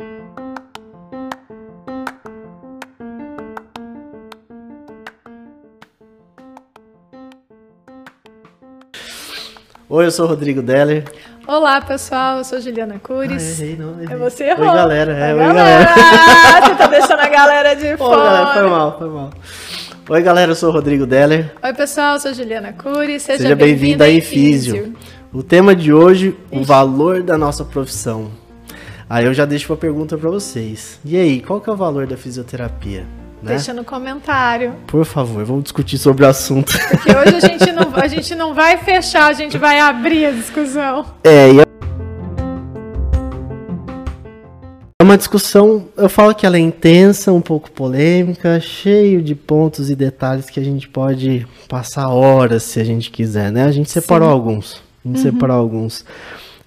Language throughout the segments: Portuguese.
Oi, eu sou o Rodrigo Deller. Olá, pessoal, eu sou Juliana Cures. Ah, errei, não, errei. É você errou. Oi, galera. É, oi, galera. galera. Você tá deixando a galera de Pô, galera, foi fora. mal, foi mal. Oi, galera, eu sou o Rodrigo Deller. Oi, pessoal, eu sou Juliana Cures. Seja, Seja bem-vindo a Infísio. O tema de hoje, o valor da nossa profissão. Aí eu já deixo uma pergunta pra vocês. E aí, qual que é o valor da fisioterapia? Né? Deixa no comentário. Por favor, vamos discutir sobre o assunto. Porque hoje a gente, não, a gente não vai fechar, a gente vai abrir a discussão. É, e é É uma discussão, eu falo que ela é intensa, um pouco polêmica, cheio de pontos e detalhes que a gente pode passar horas se a gente quiser, né? A gente separou alguns. A gente separou alguns.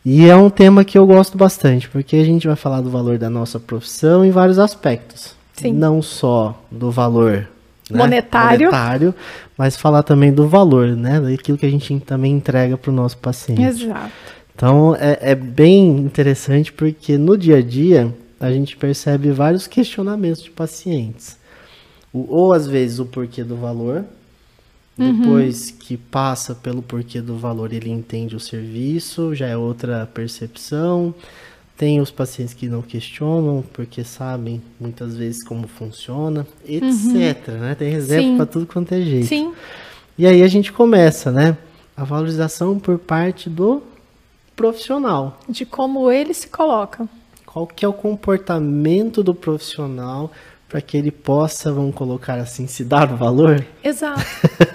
E é um tema que eu gosto bastante, porque a gente vai falar do valor da nossa profissão em vários aspectos. Sim. Não só do valor né, Monetário. monetário, mas falar também do valor, né? Daquilo que a gente também entrega para o nosso paciente. Exato. Então é, é bem interessante porque no dia a dia a gente percebe vários questionamentos de pacientes. O- ou às vezes o porquê do valor, depois que passa pelo porquê do valor ele entende o serviço, já é outra percepção. Tem os pacientes que não questionam porque sabem muitas vezes como funciona, etc. Né? Tem reserva Sim. para tudo quanto é jeito. Sim, E aí a gente começa, né? A valorização por parte do profissional. de como ele se coloca. Qual que é o comportamento do profissional para que ele possa, vamos colocar assim, se dar o valor? Exato.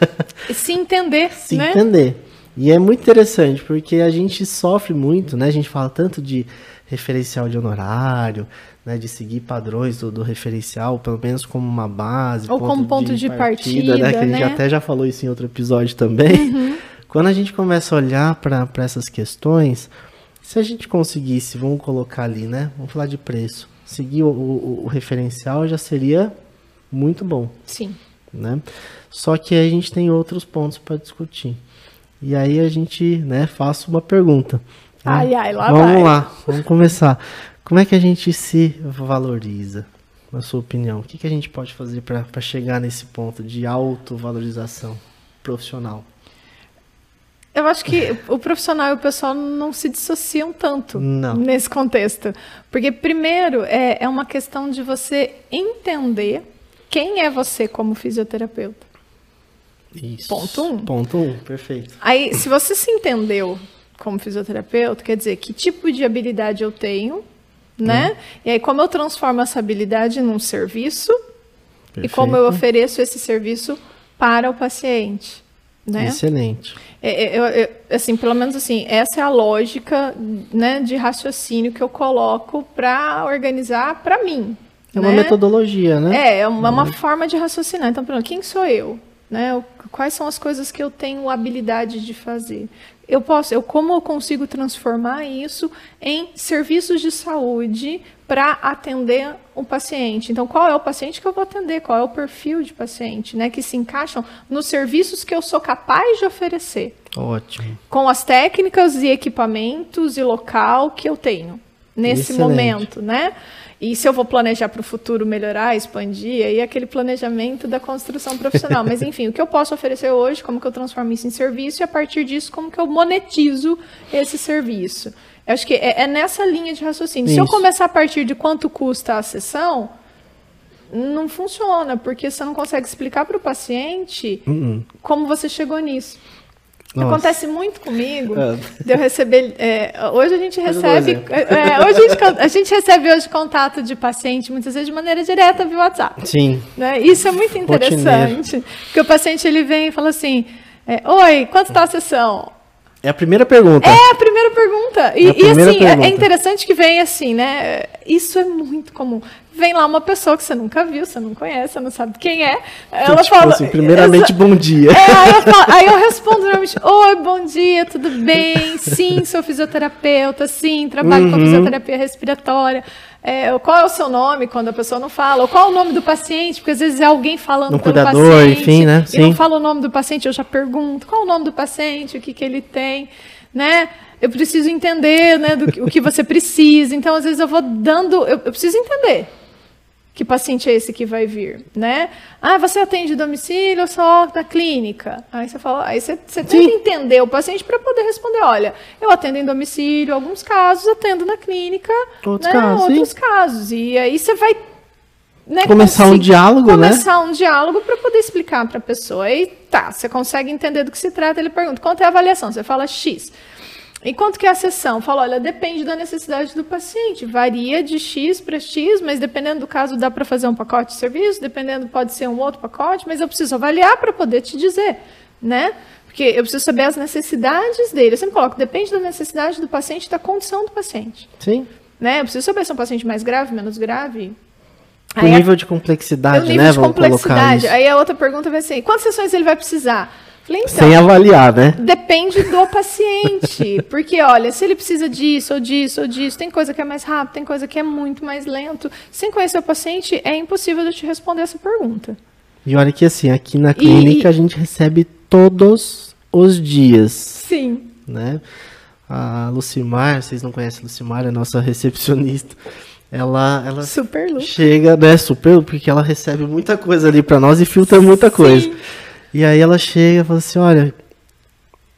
Se entender, Se né? entender. E é muito interessante, porque a gente sofre muito, né? A gente fala tanto de referencial de honorário, né? De seguir padrões do, do referencial, pelo menos como uma base. Ou como ponto de né? partida, Que a gente né? até já falou isso em outro episódio também. Uhum. Quando a gente começa a olhar para essas questões, se a gente conseguisse, vamos colocar ali, né? Vamos falar de preço. Seguir o, o- o referencial já seria muito bom Sim. né? Só que a gente tem outros pontos para discutir. E aí a gente, né, faço uma pergunta. né? Ai, ai, lá vamos vai. lá, vamos começar. Como é que a gente se valoriza, na sua opinião? O que, que a gente pode fazer para chegar nesse ponto de autovalorização profissional? Eu acho que o profissional e o pessoal não se dissociam tanto Não. nesse contexto. Porque, primeiro, é, é uma questão de você entender quem é você como fisioterapeuta. Isso. Ponto um. Ponto um, perfeito. Aí, se você se entendeu como fisioterapeuta, quer dizer, que tipo de habilidade eu tenho, né? Hum. E aí, como eu transformo essa habilidade num serviço e como eu Perfeito. ofereço esse serviço para o paciente, né? Excelente. É, é, eu- eu- assim, pelo menos assim, essa é a lógica, né, de raciocínio que eu coloco para organizar para mim. É uma né? metodologia, né? É, é uma, uma forma de raciocinar. Então, por exemplo, quem sou eu? Né? Quais são as coisas que eu tenho habilidade de fazer? Eu posso, eu como eu consigo transformar isso em serviços de saúde para atender um paciente? Então, qual é o paciente que eu vou atender? Qual é o perfil de paciente, né, que se encaixam nos serviços que eu sou capaz de oferecer? Ótimo. com as técnicas e equipamentos e local que eu tenho nesse Excelente. momento, né? E se eu vou planejar para o futuro melhorar, expandir, aí é aquele planejamento da construção profissional. Mas enfim, o que eu posso oferecer hoje, como que eu transformo isso em serviço e a partir disso como que eu monetizo esse serviço. Eu acho que é, é nessa linha de raciocínio. Se eu Isso. começar a partir de quanto custa a sessão, não funciona, porque você não consegue explicar para o paciente Uhum. como você chegou nisso. Nossa. Acontece muito comigo Ah. de eu receber. é, hoje a gente recebe. exemplo. é, hoje a gente, a gente recebe hoje contato de paciente, muitas vezes de maneira direta via WhatsApp. Sim. né? Isso é muito interessante. Porque o paciente ele vem e fala assim: é, Oi, quanto está a sessão? É a primeira pergunta. É a primeira pergunta. E, É e, assim, é- pergunta. é interessante que vem assim, né? Isso é muito comum. Vem lá uma pessoa que você nunca viu, você não conhece, você não sabe quem é. Ela tipo fala. assim, primeiramente, bom dia. É, aí, eu falo- aí eu respondo normalmente: Oi, bom dia, tudo bem? Sim, sou fisioterapeuta, sim, trabalho com Uhum. fisioterapia respiratória. É, qual é o seu nome quando a pessoa não fala? Ou qual é o nome do paciente? Porque às vezes é alguém falando Um cuidador, paciente. enfim, né? E não Sim. fala o nome do paciente, eu já pergunto: qual é o nome do paciente? O que, que ele tem? Né? Eu preciso entender, né, do que, o que você precisa. Então, às vezes eu vou dando, eu, eu preciso entender que paciente é esse que vai vir, né? Ah, você atende domicílio ou só na clínica? Aí você fala, aí você, você tenta entender o paciente para poder responder, olha, eu atendo em domicílio, alguns casos atendo na clínica, outros né? casos, outros sim. casos. E aí você vai né, Começar um diálogo, né? começar um diálogo para poder explicar para a pessoa. E tá, você consegue entender do que se trata. Ele pergunta: quanto é a avaliação? Você fala X. E quanto que é a sessão? Fala, olha, depende da necessidade do paciente. Varia de X para X, mas dependendo do caso dá para fazer um pacote de serviço, dependendo pode ser um outro pacote, mas eu preciso avaliar para poder te dizer, né? Porque eu preciso saber as necessidades dele. Eu sempre coloco, depende da necessidade do paciente, da condição do paciente. Sim. Né? Eu preciso saber se é um paciente mais grave, menos grave. O nível de é complexidade, o nível né? de complexidade. Aí a outra pergunta vai ser: quantas sessões ele vai precisar? Falei, então, Sem avaliar, né? depende do paciente. Porque, olha, se ele precisa disso, ou disso, ou disso, tem coisa que é mais rápido, tem coisa que é muito mais lento. Sem conhecer o paciente, é impossível de eu te responder essa pergunta. E olha que assim, aqui na clínica e- a gente recebe todos os dias, Sim. né? A Lucimar, vocês não conhecem a Lucimar, é a nossa recepcionista. Ela, ela Super chega, né, super, porque ela recebe muita coisa ali pra nós e filtra muita coisa. E aí ela chega e fala assim, olha,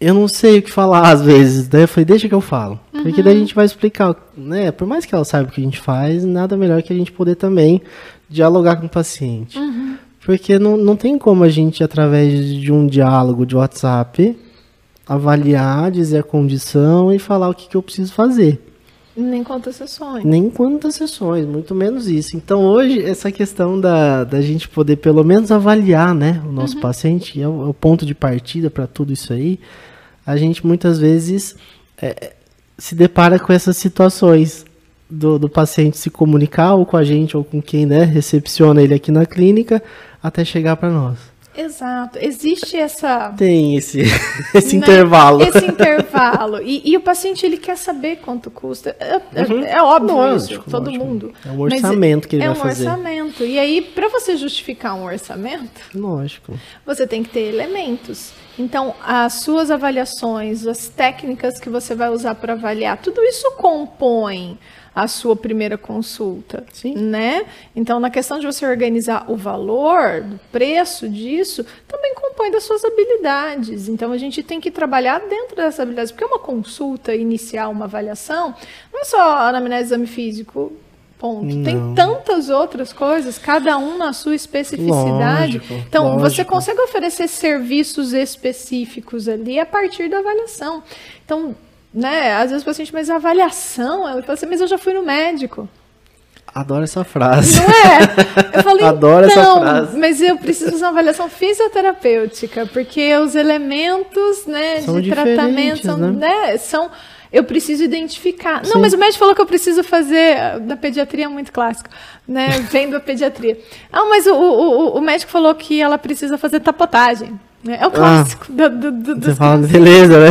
eu não sei o que falar às vezes, daí eu falei, deixa que eu falo. Porque daí a gente vai explicar, né, por mais que ela saiba o que a gente faz, nada melhor que a gente poder também dialogar com o paciente. Porque não, não tem como a gente, através de um diálogo de WhatsApp, avaliar, dizer a condição e falar o que, que eu preciso fazer. Nem quantas sessões. Nem quantas sessões, muito menos isso. Então hoje, essa questão da, da gente poder pelo menos avaliar né, o nosso paciente, é o, é o ponto de partida para tudo isso aí, a gente muitas vezes é, se depara com essas situações do, do paciente se comunicar ou com a gente ou com quem né, recepciona ele aqui na clínica até chegar para nós. Exato. Existe essa. Tem esse, esse né, intervalo. Esse intervalo. E, e o paciente ele quer saber quanto custa. É, é- é óbvio Lógico, isso, todo lógico. mundo. É um Mas orçamento que ele é vai um fazer. orçamento. E aí, para você justificar um orçamento, Lógico. você tem que ter elementos. Então, as suas avaliações, as técnicas que você vai usar para avaliar, tudo isso compõe a sua primeira consulta, Sim. né? Então, na questão de você organizar o valor, do preço disso, também compõe das suas habilidades. Então, a gente tem que trabalhar dentro dessas habilidades, porque uma consulta inicial, uma avaliação, não é só anamnese exame físico, ponto. Tem Não. tantas outras coisas, cada um na sua especificidade. Lógico, então, você lógico. consegue oferecer serviços específicos ali a partir da avaliação. Então, né, às vezes o paciente, mas a avaliação, ela fala assim, mas eu já fui no médico. Adoro essa frase. Não é? Eu falei, Adoro essa então, frase. mas eu preciso fazer uma avaliação fisioterapêutica, porque os elementos, né, São de tratamento são, né? né, são eu preciso identificar. Sim. Não, mas o médico falou que eu preciso fazer da pediatria é muito clássico, né? Vem da pediatria. Ah, mas o, o, o- médico falou que ela precisa fazer tapotagem. né? É o clássico do, do, do, Ah. Você fala, beleza, né?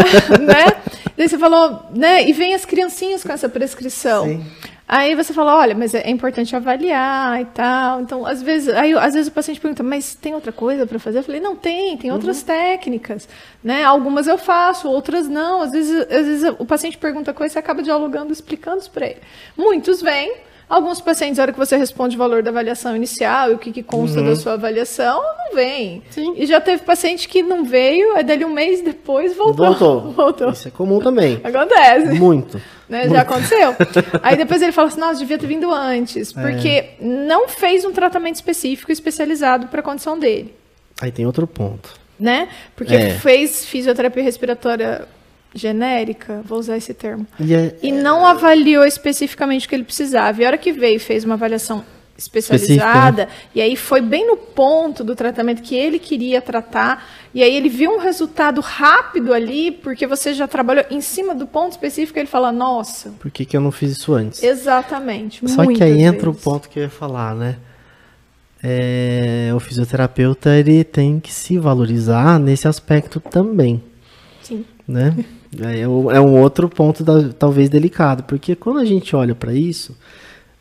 né? Daí você falou, né? E vem as criancinhas com essa prescrição. Sim. Aí você fala, olha, mas é importante avaliar e tal. Então, às vezes, aí, às vezes o paciente pergunta, mas tem outra coisa para fazer? Eu falei, não tem, tem outras Uhum. técnicas, né? Algumas eu faço, outras não. Às vezes, às vezes o paciente pergunta coisa e você acaba dialogando, explicando isso para ele. Muitos vêm. Alguns pacientes, na hora que você responde o valor da avaliação inicial e o que, que consta da sua avaliação, não vem. Uhum. Sim. E já teve paciente que não veio, aí dali um mês depois voltou. Voltou. voltou. Isso é comum também. Acontece. Muito. Né? Muito. Já aconteceu. Aí depois ele fala assim, nossa, devia ter vindo antes, É. porque não fez um tratamento específico especializado para a condição dele, Aí tem outro ponto. né? Porque É. fez fisioterapia respiratória genérica, vou usar esse termo, E é, e não avaliou especificamente o que ele precisava. E a hora que veio e fez uma avaliação especializada, e aí foi bem no ponto do tratamento que ele queria tratar, e aí ele viu um resultado rápido ali, porque você já trabalhou em cima do ponto específico, ele fala, nossa, por que, que eu não fiz isso antes? exatamente. Só que aí entra o ponto que eu ia falar, né? É, o fisioterapeuta ele tem que se valorizar nesse aspecto também, Sim. né? É, o- é um outro ponto da- talvez delicado, porque quando a gente olha para isso,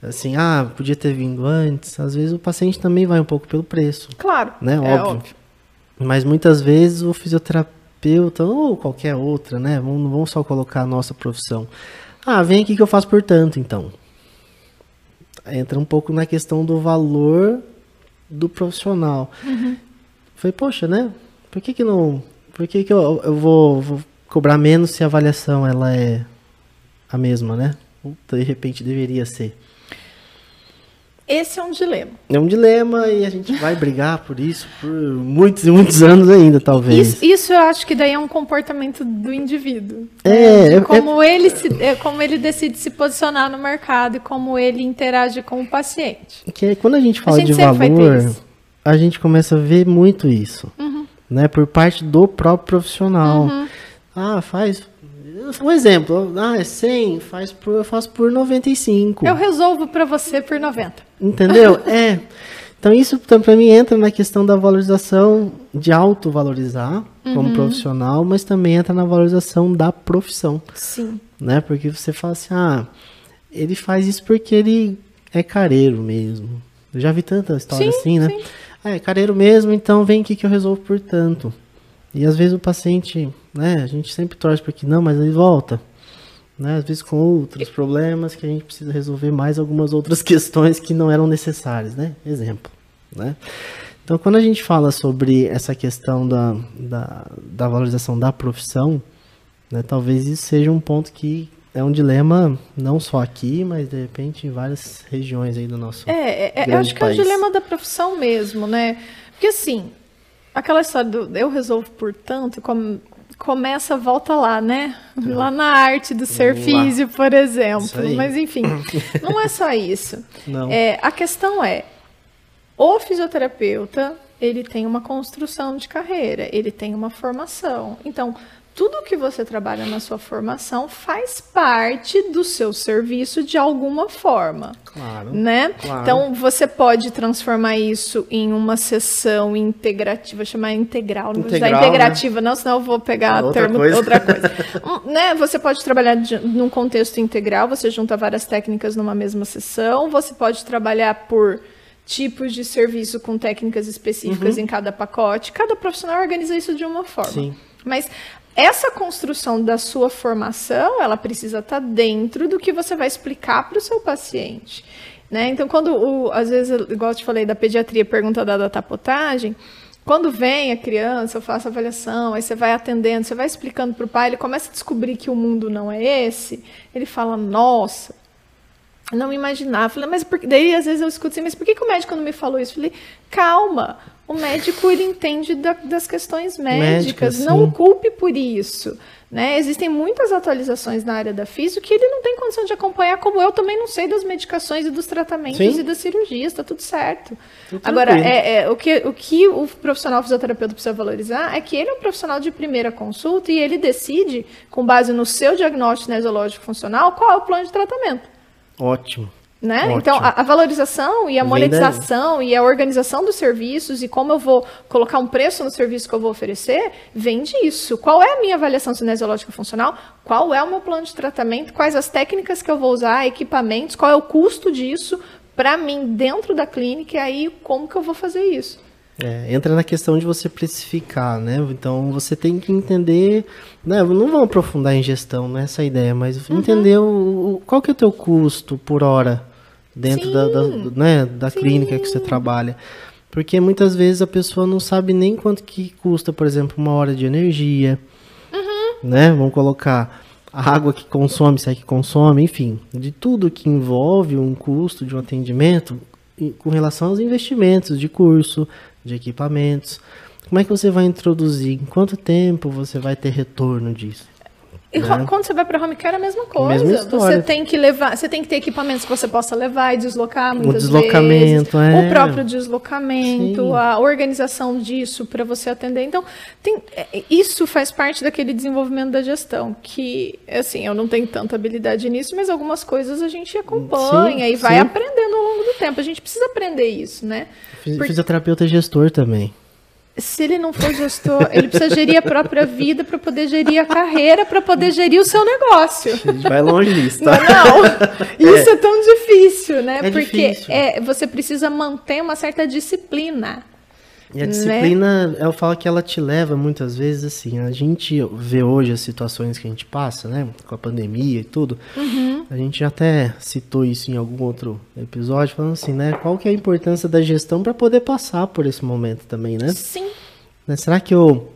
assim, ah, podia ter vindo antes, às vezes o paciente também vai um pouco pelo preço, Claro. né? é óbvio. Mas muitas vezes o fisioterapeuta ou qualquer outra, né? Não vamos só colocar a nossa profissão. Ah, vem aqui que eu faço por tanto, então. Entra um pouco na questão do valor do profissional. Uhum. Falei, poxa, né? Por que que não... Por que que eu, eu vou, vou cobrar menos se a avaliação ela é a mesma, né? Ou de repente deveria ser. Esse é um dilema. É um dilema e a gente vai brigar por isso por muitos e muitos anos ainda, talvez. Isso, isso, eu acho que daí é um comportamento do indivíduo. É, né? é como, é... Ele se, é, como ele decide se posicionar no mercado e como ele interage com o paciente. Que quando a gente fala a gente de valor, a gente começa a ver muito isso. Uhum. Né, por parte do próprio profissional. Uhum. Ah, faz um exemplo, ah, é 100, faz por, eu faço por 95. Eu resolvo para você por 90. Entendeu? é. Então isso para mim entra na questão da valorização de autovalorizar uhum. como profissional, mas também entra na valorização da profissão. Sim. Né? Porque você fala assim, ah, ele faz isso porque ele é careiro mesmo. Eu já vi tanta história sim, assim, né? Sim. Ah, é careiro mesmo, então vem aqui que eu resolvo por tanto. E às vezes o paciente, né, a gente sempre torce para que não, mas ele volta. Né, às vezes com outros problemas que a gente precisa resolver mais algumas outras questões que não eram necessárias, né? Exemplo, né? Então, quando a gente fala sobre essa questão da, da, da valorização da profissão, né, talvez isso seja um ponto que é um dilema não só aqui, mas de repente em várias regiões aí do nosso É, é, é eu acho que país. é o dilema da profissão mesmo, né? Porque assim, aquela história do eu resolvo por tanto, com, começa, volta lá, né? Lá na arte do ser físico, por exemplo. Mas enfim, não é só isso. Não. É, a questão é, o fisioterapeuta, ele tem uma construção de carreira, ele tem uma formação. Então, tudo que você trabalha na sua formação faz parte do seu serviço de alguma forma. Claro. Né? Claro. Então você pode transformar isso em uma sessão integrativa, chamar integral, não integral, usar integrativa, né? não, senão eu vou pegar outra termo coisa. outra coisa. Hum, né? Você pode trabalhar de, num contexto integral, você junta várias técnicas numa mesma sessão, você pode trabalhar por tipos de serviço com técnicas específicas uhum. em cada pacote. Cada profissional organiza isso de uma forma. Sim. Mas essa construção da sua formação, ela precisa estar dentro do que você vai explicar para o seu paciente. Né? Então, quando, o, às vezes, igual eu te falei da pediatria, pergunta da tapotagem, quando vem a criança, eu faço avaliação, aí você vai atendendo, você vai explicando para o pai, ele começa a descobrir que o mundo não é esse, ele fala, nossa, não imaginava. Falei, mas por... daí às vezes eu escuto assim, mas por que, que o médico não me falou isso? Falei, calma, o médico ele entende da, das questões médicas, Médica, não o culpe por isso. Né? Existem muitas atualizações na área da física que ele não tem condição de acompanhar, como eu também não sei das medicações e dos tratamentos sim. e das cirurgias, está tudo certo. Tudo Agora, é, é, o, que, o que o profissional fisioterapeuta precisa valorizar é que ele é um profissional de primeira consulta e ele decide, com base no seu diagnóstico nesológico funcional, qual é o plano de tratamento. Ótimo. Né? Então, a, a, valorização e a monetização e a organização dos serviços e como eu vou colocar um preço no serviço que eu vou oferecer, vem disso. Qual é a minha avaliação cinesiológica funcional? Qual é o meu plano de tratamento? Quais as técnicas que eu vou usar, equipamentos? Qual é o custo disso para mim dentro da clínica? E aí, como que eu vou fazer isso? É, entra na questão de você precificar, né? Então você tem que entender, né? Não vamos aprofundar em gestão, não é essa a ideia, mas uhum. entender o, o, qual que é o teu custo por hora dentro da, da, né, da clínica que você trabalha. Porque muitas vezes a pessoa não sabe nem quanto que custa, por exemplo, uma hora de energia, uhum. né? Vamos colocar a água que consome, se é que consome, enfim, de tudo que envolve um custo de um atendimento com relação aos investimentos de curso, de equipamentos. Como é que você vai introduzir? Em quanto tempo você vai ter retorno disso? E né? quando você vai para home care é a mesma coisa. Mesma você tem que levar, você tem que ter equipamentos que você possa levar e deslocar muitas o deslocamento, vezes. É. O próprio deslocamento, Sim. a organização disso para você atender. Então, tem, é, isso faz parte daquele desenvolvimento da gestão, que assim, eu não tenho tanta habilidade nisso, mas algumas coisas a gente acompanha sim, e vai sim. aprendendo ao longo do tempo. A gente precisa aprender isso, né? Porque... Fisioterapeuta gestor também se ele não for gestor, ele precisa gerir a própria vida para poder gerir a carreira, para poder gerir o seu negócio. A gente vai longe nisso, tá? Não, não. isso é. é tão difícil, né? É Porque difícil. É, você precisa manter uma certa disciplina. E a né? disciplina, eu falo que ela te leva muitas vezes assim. A gente vê hoje as situações que a gente passa, né? Com a pandemia e tudo. Uhum. A gente até citou isso em algum outro episódio, falando assim, né? Qual que é a importância da gestão para poder passar por esse momento também, né? Sim. Né, Será que eu,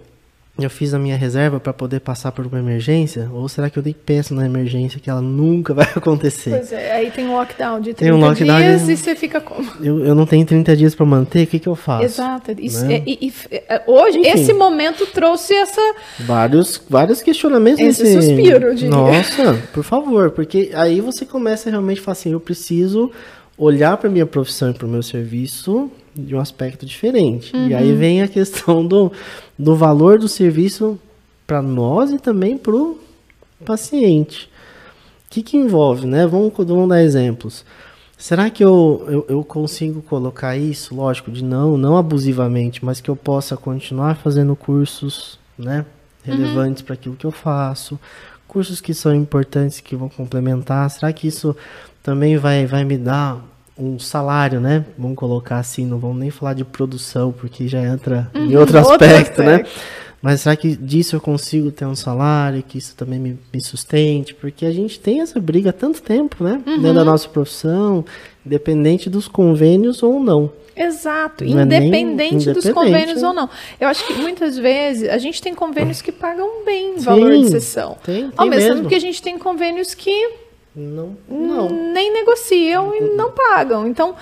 eu fiz a minha reserva para poder passar por uma emergência? Ou será que eu nem penso na emergência que ela nunca vai acontecer? Pois é, aí tem um lockdown de 30 Tem um lockdown dias de- e você fica como? Eu, eu não tenho 30 dias para manter, o que, que eu faço? Exato. Isso, né? é- e- e- é- hoje, Enfim. esse momento trouxe essa. Vários, vários questionamentos Esse nesse- suspiro. Nossa, por favor, porque aí você começa a realmente falar assim, eu preciso olhar para minha profissão e para o meu serviço de um aspecto diferente. E aí Uhum. vem a questão do, do valor do serviço para nós e também para o paciente. O que, que envolve, né? Vamos, vamos dar exemplos. Será que eu, eu, eu consigo colocar isso, lógico, de não, não abusivamente, mas que eu possa continuar fazendo cursos, né? Relevantes para aquilo que eu faço, cursos que são importantes que vão complementar. Será que isso também vai, vai me dar um salário, né? Vamos colocar assim, não vamos nem falar de produção, porque já entra em outro outro aspecto, né? aspecto. Mas será que disso eu consigo ter um salário, que isso também me, me sustente? Porque a gente tem essa briga há tanto tempo, né? Dentro da nossa profissão, independente dos convênios ou não. Exato, Não é independente dos independente, convênios né? ou não. Eu acho que muitas vezes a gente tem convênios que pagam bem o valor de sessão. Tem, tem Ao mesmo mesmo. tempo que a gente tem convênios que Não, não. nem negociam e não pagam. Então,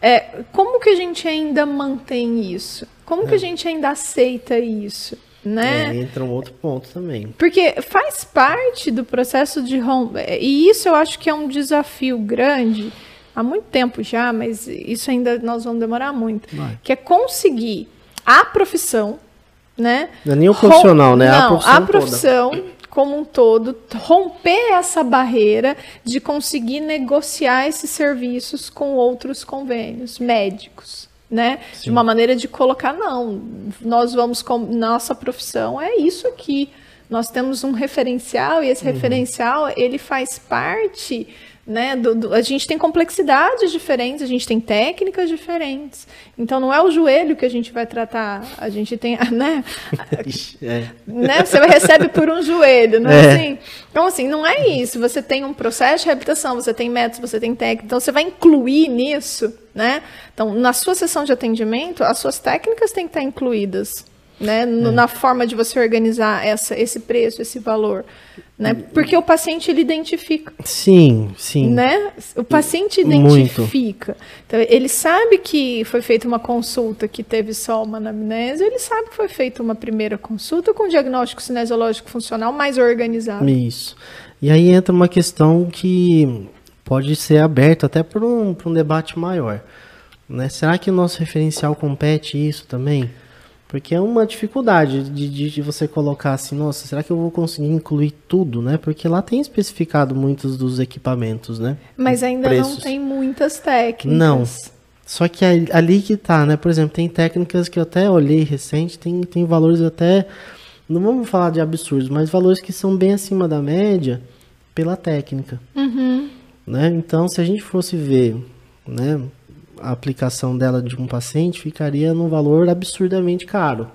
é, como que a gente ainda mantém isso? Como que a gente ainda aceita isso? Né? É, entra um outro ponto também. Porque faz parte do processo de romper. E isso eu acho que é um desafio grande há muito tempo já, mas isso ainda nós vamos demorar muito. Vai. Que é conseguir a profissão, né? Não é nem o rom- profissional, né? Não, a profissão, profissão como um todo, romper essa barreira de conseguir negociar esses serviços com outros convênios médicos. Né? De Sim. uma maneira de colocar, não, nós vamos com nossa profissão é isso aqui. Nós temos um referencial e esse Uhum. referencial ele faz parte, né? Do, do- a gente tem complexidades diferentes, a gente tem técnicas diferentes. Então não é o joelho que a gente vai tratar, a gente tem, né? é. né? Você recebe por um joelho, não é, É. assim? Então, assim, não é isso. Você tem um processo de reabilitação, você tem métodos, você tem técnica, então você vai incluir nisso, né? Então, na sua sessão de atendimento, as suas técnicas têm que estar incluídas, né? No- Na forma de você organizar essa, esse preço, esse valor, né? Porque o paciente, ele identifica Sim, sim. né? O paciente identifica. Então, ele sabe que foi feita uma consulta que teve só uma anamnese, ele sabe que foi feita uma primeira consulta com diagnóstico cinesiológico funcional mais organizado. Isso. E aí entra uma questão que pode ser aberta até por um, um debate maior. Né? Será que o nosso referencial compete isso também? Porque é uma dificuldade de, de, de você colocar assim, nossa, será que eu vou conseguir incluir tudo, né? Porque lá tem especificado muitos dos equipamentos, né? Mas ainda não Preços. tem muitas técnicas. Não. Só que ali, ali que tá, né? Por exemplo, tem técnicas que eu até olhei recente, tem, tem valores até. Não vamos falar de absurdos, mas valores que são bem acima da média pela técnica. Uhum. Né? Então, se a gente fosse ver né, a aplicação dela de um paciente, ficaria num valor absurdamente caro.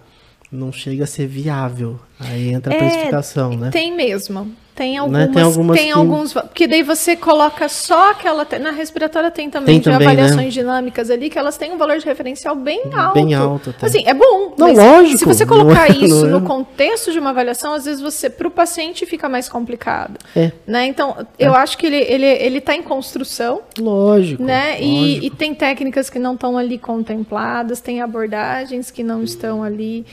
Não chega a ser viável. Aí entra a É, precificação, né? Tem mesmo. Tem Né, algumas, tem tem, algumas que- alguns, porque daí você coloca só aquela, na respiratória tem também Tem de também, avaliações né? dinâmicas ali que elas têm um valor de referencial bem alto. Bem alto até. Assim, é bom. Não, mas lógico, Se você não colocar é- isso não é- no contexto de uma avaliação, às vezes você, para o paciente, fica mais complicado. É, Né? Então, eu acho que ele está ele, ele tá em construção, lógico. né? E, lógico. e tem técnicas que não estão ali contempladas, tem abordagens que não estão ali,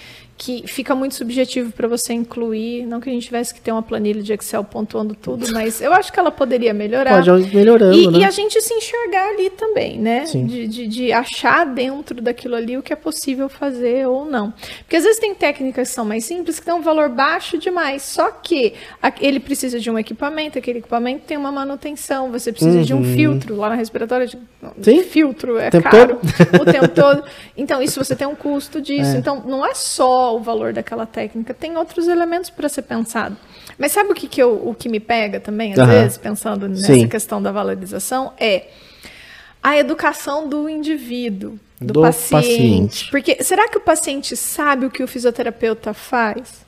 que fica muito subjetivo para você incluir. Não que a gente tivesse que ter uma planilha de Excel pontuando tudo, mas eu acho que ela poderia melhorar. Pode ir melhorando, E, né? e a gente se enxergar ali também, né? Sim. De, de, de achar dentro daquilo ali o que é possível fazer ou não. Porque às vezes tem técnicas que são mais simples, que têm um valor baixo demais. Só que ele precisa de um equipamento, aquele equipamento tem uma manutenção, você precisa de um Uhum. filtro. Lá na respiratória, de- Sim. filtro é Tempo caro o tempo todo. Então, isso você tem um custo disso. É. Então, não é só o valor daquela técnica, tem outros elementos para ser pensado. Mas sabe o que, que, eu, o que me pega também, às Aham. vezes, pensando nessa Sim. questão da valorização? É a educação do indivíduo, do, Do paciente. paciente. Porque será que o paciente sabe o que o fisioterapeuta faz?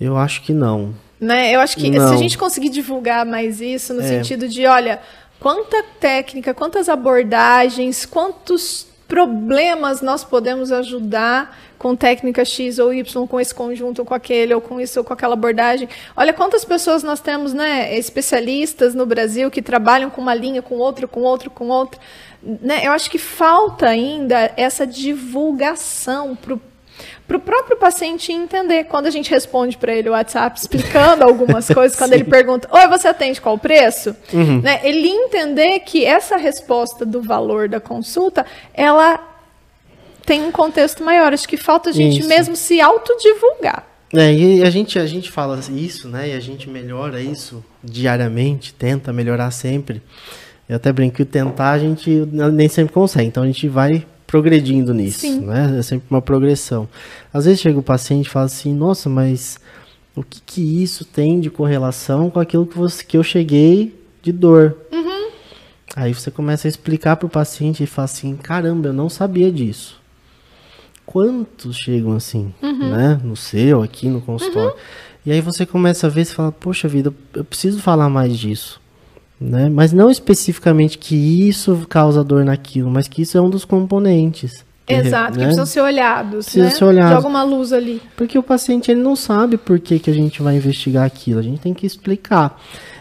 Eu acho que não. Né? Eu acho que se Não. a gente conseguir divulgar mais isso, no É. sentido de, olha, quanta técnica, quantas abordagens, quantos problemas nós podemos ajudar com técnica X ou Y, com esse conjunto, ou com aquele, ou com isso, ou com aquela abordagem. Olha quantas pessoas nós temos, né, especialistas no Brasil que trabalham com uma linha, com outra, com outra, com outra. Né? Eu acho que falta ainda essa divulgação para o próprio paciente entender. Quando a gente responde para ele o WhatsApp explicando algumas coisas, quando ele pergunta, oi, você atende qual o preço? Né? Ele entender que essa resposta do valor da consulta, ela tem um contexto maior. Acho que falta a gente Isso. mesmo se autodivulgar. É, e a gente, a gente fala isso, né? E a gente melhora isso diariamente, tenta melhorar sempre. Eu até brinco que tentar a gente nem sempre consegue, então a gente vai progredindo nisso, Sim. né? É sempre uma progressão. Às vezes chega o paciente e fala assim, nossa, mas o que que isso tem de correlação com aquilo que, você, que eu cheguei de dor? Aí você começa a explicar para o paciente e fala assim, caramba, eu não sabia disso. Quantos chegam assim, né? No seu, aqui no consultório. E aí você começa a ver e fala, poxa vida, eu preciso falar mais disso. Né? Mas não especificamente que isso causa dor naquilo, mas que isso é um dos componentes. Exato, que né? precisam ser olhados. Precisa né? ser olhados. Joga uma luz ali. Porque o paciente ele não sabe por que, que a gente vai investigar aquilo, a gente tem que explicar.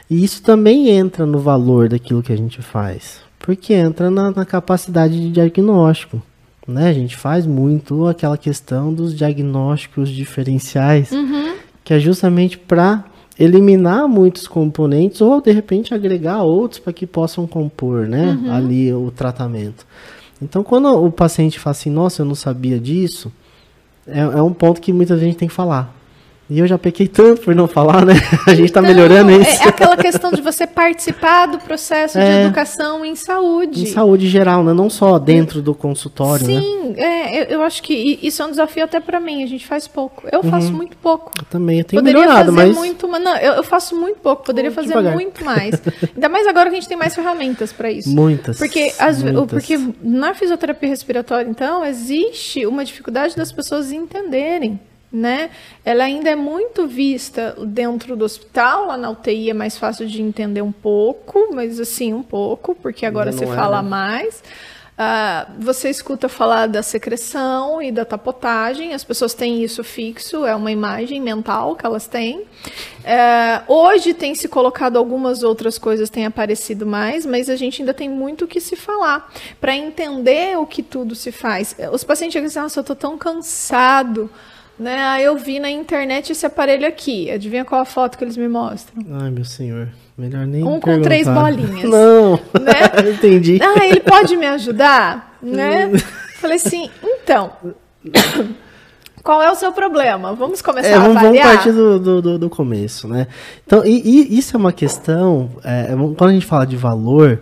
E isso também entra no valor daquilo que a gente faz, porque entra na, na capacidade de diagnóstico. Né? A gente faz muito aquela questão dos diagnósticos diferenciais, que é justamente para eliminar muitos componentes ou de repente agregar outros para que possam compor né, ali o tratamento. Então, quando o paciente fala assim, nossa, eu não sabia disso, é, é um ponto que muita gente tem que falar. E eu já pequei tanto por não falar, né? A gente tá Então, melhorando é- isso. É, aquela questão de você participar do processo de É. educação em saúde. Em saúde geral, né? Não só dentro do consultório, né? Sim, é, eu, eu acho que isso é um desafio até pra mim. A gente faz pouco. Eu faço muito pouco. Eu também eu tenho Poderia melhorado, fazer mas muito, mas não, eu, eu faço muito pouco. Poderia Vamos fazer devagar. muito mais. Ainda mais agora que a gente tem mais ferramentas pra isso. muitas. Porque, as- muitas. porque na fisioterapia respiratória, então, existe uma dificuldade das pessoas entenderem. Né? Ela ainda é muito vista dentro do hospital, lá na UTI é mais fácil de entender um pouco, mas assim, um pouco, porque agora Ainda você não é, fala né? mais. Ah, você escuta falar da secreção e da tapotagem, as pessoas têm isso fixo, é uma imagem mental que elas têm. É, hoje tem se colocado algumas outras coisas, tem aparecido mais, mas a gente ainda tem muito o que se falar para entender o que tudo se faz. Os pacientes assim, nossa, eu tô tão cansado. Né? Ah, eu vi na internet esse aparelho aqui. Adivinha qual a foto que eles me mostram? Ai, meu senhor. Melhor nem Um com três perguntar. bolinhas. Não. Né? Entendi. Ah, ele pode me ajudar? Né? Falei assim, então. Qual é o seu problema? Vamos começar É, a vamos, vamos avaliar? partir do, do, do- do começo, né? Então, e, e isso é uma questão, é, quando a gente fala de valor,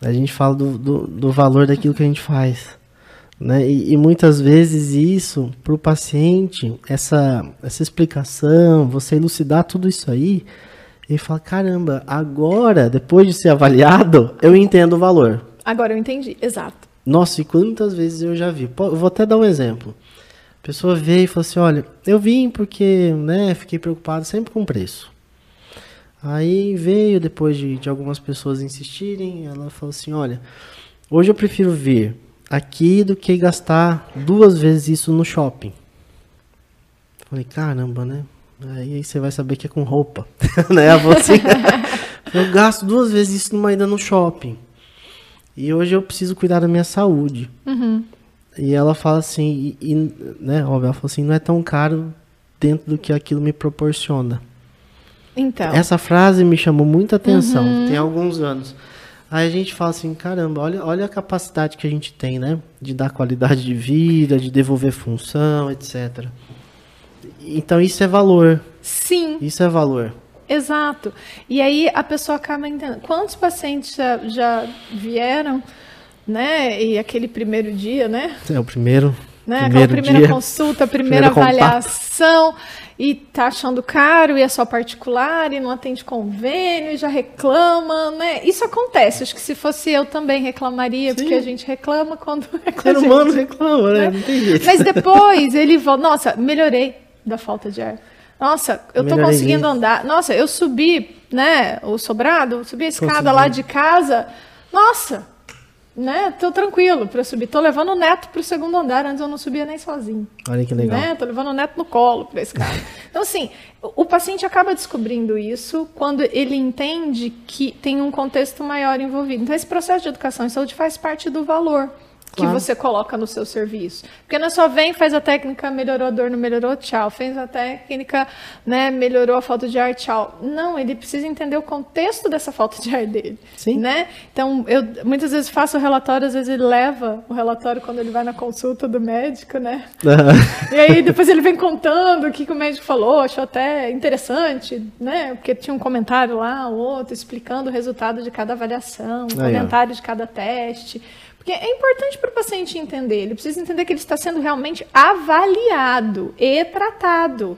a gente fala do, do, do valor daquilo que a gente faz. Né? E, e muitas vezes isso, para o paciente, essa, essa explicação, você elucidar tudo isso aí, ele fala, caramba, agora, depois de ser avaliado, eu entendo o valor. Agora eu entendi, exato. Nossa, e quantas vezes eu já vi? Pô, eu vou até dar um exemplo. A pessoa veio e falou assim: olha, eu vim porque né, fiquei preocupado sempre com o preço. Aí veio, depois de, de algumas pessoas insistirem, ela falou assim: olha, hoje eu prefiro vir aqui do que gastar duas vezes isso no shopping. Falei, caramba, né? Aí, você vai saber que é com roupa. né? Assim, eu gasto duas vezes isso numa ida no shopping. E hoje eu preciso cuidar da minha saúde. E ela fala assim, e, e, né, óbvio, ela falou assim, não é tão caro dentro do que aquilo me proporciona. Então, Essa frase me chamou muita atenção, tem alguns anos. Aí a gente fala assim, caramba, olha, olha a capacidade que a gente tem, né? De dar qualidade de vida, de devolver função, etc. Então isso é valor, sim, isso é valor. exato. E aí a pessoa acaba entendendo. Quantos pacientes já, já vieram, né? E aquele primeiro dia, né? É o primeiro, né? primeiro Aquela primeira dia. consulta, a primeira primeiro contato. E tá achando caro e é só particular e não atende convênio e já reclama, né? Isso acontece. Acho que se fosse eu também reclamaria, Sim. porque a gente reclama quando é com Ser humano reclama, né? Não tem jeito. Mas depois ele volta, nossa, melhorei da falta de ar. Nossa, eu tô melhorei conseguindo andar. Nossa, eu subi, né, o sobrado, subi a escada Consegui. lá de casa. Nossa, né? Tô tranquilo para subir. Tô levando o neto pro segundo andar, antes eu não subia nem sozinho. Olha que legal. Né? Tô levando o neto no colo para esse cara. então, assim, o paciente acaba descobrindo isso quando ele entende que tem um contexto maior envolvido. Então, esse processo de educação em saúde faz parte do valor que claro. você coloca no seu serviço. Porque não é só vem, faz a técnica, melhorou a dor, não melhorou, tchau. Fez a técnica, né, melhorou a falta de ar, tchau. Não, ele precisa entender o contexto dessa falta de ar dele. Sim. Né? Então, eu muitas vezes faço o relatório, às vezes ele leva o relatório quando ele vai na consulta do médico, né? Uhum. E aí depois ele vem contando o que, que o médico falou, achou até interessante, né? Porque tinha um comentário lá, outro, explicando o resultado de cada avaliação, um comentário de cada teste. Porque é importante para o paciente entender, ele precisa entender que ele está sendo realmente avaliado e tratado,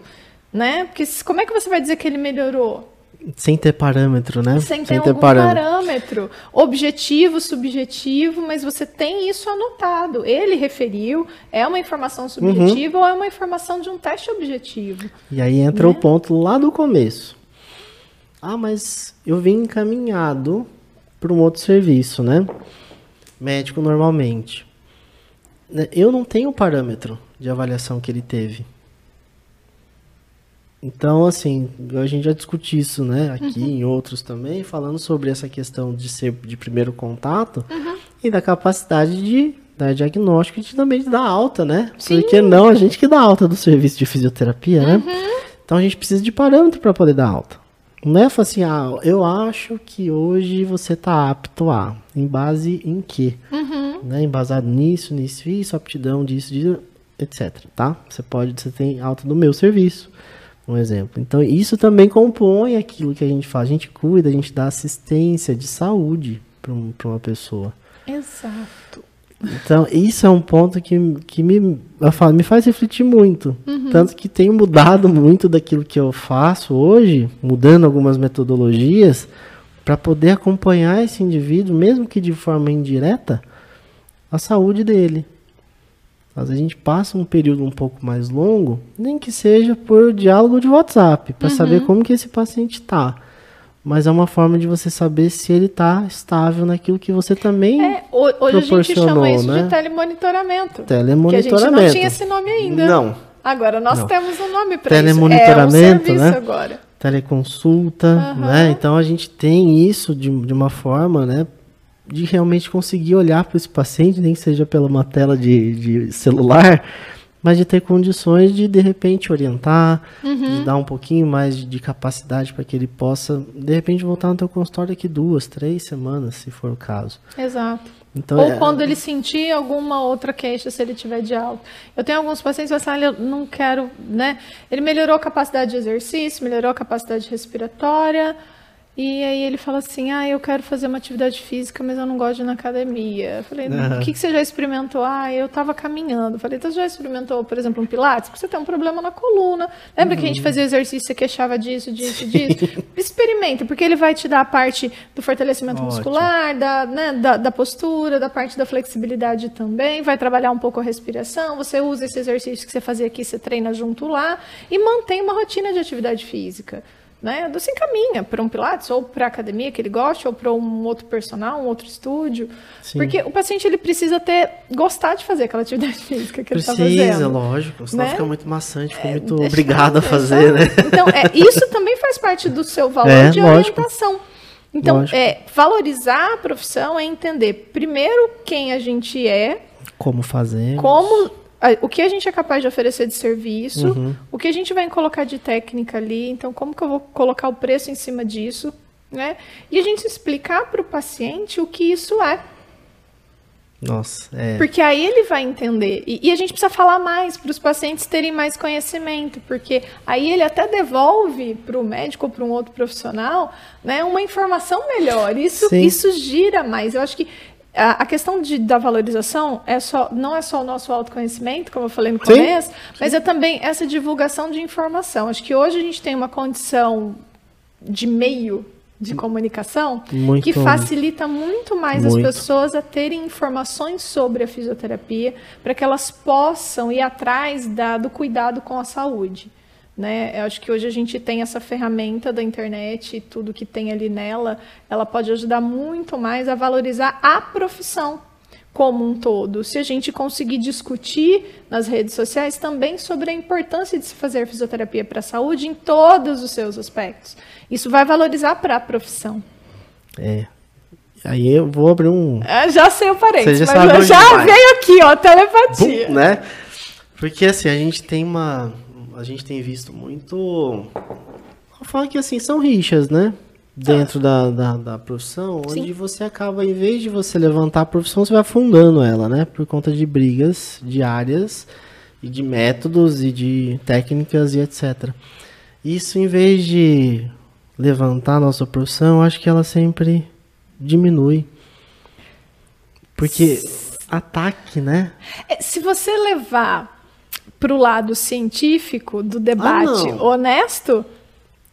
né? Porque como é que você vai dizer que ele melhorou? Sem ter parâmetro, né? Sem ter, Sem ter parâmetro. parâmetro. Objetivo, subjetivo, mas você tem isso anotado. Ele referiu, é uma informação subjetiva uhum. ou é uma informação de um teste objetivo. E aí entra né? o ponto lá do começo. Ah, mas eu vim encaminhado para um outro serviço, né? Médico normalmente. Né, eu não tenho parâmetro de avaliação que ele teve. Então, assim, a gente já discutiu isso, né, aqui uhum. em outros também, falando sobre essa questão de ser de primeiro contato uhum. e da capacidade de dar diagnóstico e de, também de dar alta, né? Sim. Porque não a gente que dá alta do serviço de fisioterapia, né? uhum. né? Então a gente precisa de parâmetro para poder dar alta. Não é assim, ah, eu acho que hoje você está apto a. Em base em quê? Uhum. Né? Embasado nisso, nisso, isso, aptidão disso, disso, etc. Tá? Você pode, você tem alta do meu serviço, um exemplo. Então, isso também compõe aquilo que a gente faz. A gente cuida, a gente dá assistência de saúde para um, uma pessoa. Exato. Então, isso é um ponto que, que me, falo, me faz refletir muito. Uhum. Tanto que tenho mudado muito daquilo que eu faço hoje, mudando algumas metodologias, para poder acompanhar esse indivíduo, mesmo que de forma indireta, a saúde dele. Vezes a gente passa um período um pouco mais longo, nem que seja por diálogo de WhatsApp, para uhum. saber como que esse paciente está mas é uma forma de você saber se ele está estável naquilo que você também é, hoje a gente chama isso né? de telemonitoramento. Telemonitoramento. Que a gente não tinha esse nome ainda. Não. Agora nós não. temos um nome para isso. Telemonitoramento, é um né? agora. Teleconsulta, uhum. né? Então a gente tem isso de, de uma forma, né? De realmente conseguir olhar para esse paciente, nem que seja pela uma tela de, de celular, mas de ter condições de de repente orientar, uhum. de dar um pouquinho mais de, de capacidade para que ele possa de repente voltar no teu consultório daqui duas, três semanas, se for o caso. Exato. Então, Ou é... quando ele sentir alguma outra queixa, se ele tiver de alta. Eu tenho alguns pacientes que falam, eu não quero, né? Ele melhorou a capacidade de exercício, melhorou a capacidade respiratória, e aí ele fala assim: Ah, eu quero fazer uma atividade física, mas eu não gosto de ir na academia. Eu falei, uhum. o que, que você já experimentou? Ah, eu estava caminhando. Eu falei, então você já experimentou, por exemplo, um Pilates? Porque você tem um problema na coluna. Lembra uhum. que a gente uhum. fazia exercício e você queixava disso, disso, disso? Experimenta, porque ele vai te dar a parte do fortalecimento Ótimo. muscular, da, né, da, da postura, da parte da flexibilidade também. Vai trabalhar um pouco a respiração. Você usa esse exercício que você fazia aqui, você treina junto lá e mantém uma rotina de atividade física né? Se encaminha para um Pilates ou para academia que ele gosta ou para um outro personal, um outro estúdio, Sim. porque o paciente ele precisa ter gostar de fazer aquela atividade física que precisa, ele está fazendo. Precisa, lógico. Senão né? fica muito maçante, fica é, muito obrigado a fazer, né? Então, é, isso também faz parte do seu valor é, de lógico. orientação. Então, é, valorizar a profissão é entender primeiro quem a gente é, como fazer, como o que a gente é capaz de oferecer de serviço, uhum. o que a gente vai colocar de técnica ali, então como que eu vou colocar o preço em cima disso, né? E a gente explicar para o paciente o que isso é. Nossa, é. Porque aí ele vai entender. E, e a gente precisa falar mais para os pacientes terem mais conhecimento, porque aí ele até devolve para o médico ou para um outro profissional né, uma informação melhor. Isso, isso gira mais. Eu acho que a, questão de, da valorização é só, não é só o nosso autoconhecimento, como eu falei no Sim, começo, mas é também essa divulgação de informação. Acho que hoje a gente tem uma condição de meio de comunicação Muito. que facilita muito mais Muito. as pessoas a terem informações sobre a fisioterapia para que elas possam ir atrás da, do cuidado com a saúde. Né? Eu acho que hoje a gente tem essa ferramenta da internet e tudo que tem ali nela, ela pode ajudar muito mais a valorizar a profissão como um todo. Se a gente conseguir discutir nas redes sociais também sobre a importância de se fazer fisioterapia para a saúde em todos os seus aspectos, isso vai valorizar para a profissão. É. Aí eu vou abrir um. Ah, já sei o parente, já mas já vai. veio aqui, ó, telepatia. Bum, né? Porque assim, a gente tem uma. A gente tem visto muito. Vou falar que assim, são rixas, né? Dentro da, da, da profissão, Sim. onde você acaba, em vez de você levantar a profissão, você vai afundando ela, né? Por conta de brigas diárias e de métodos e de técnicas e etc. Isso, em vez de levantar a nossa profissão, eu acho que ela sempre diminui. Porque ataque, né? É, Se você levar para o lado científico do debate Ah, honesto,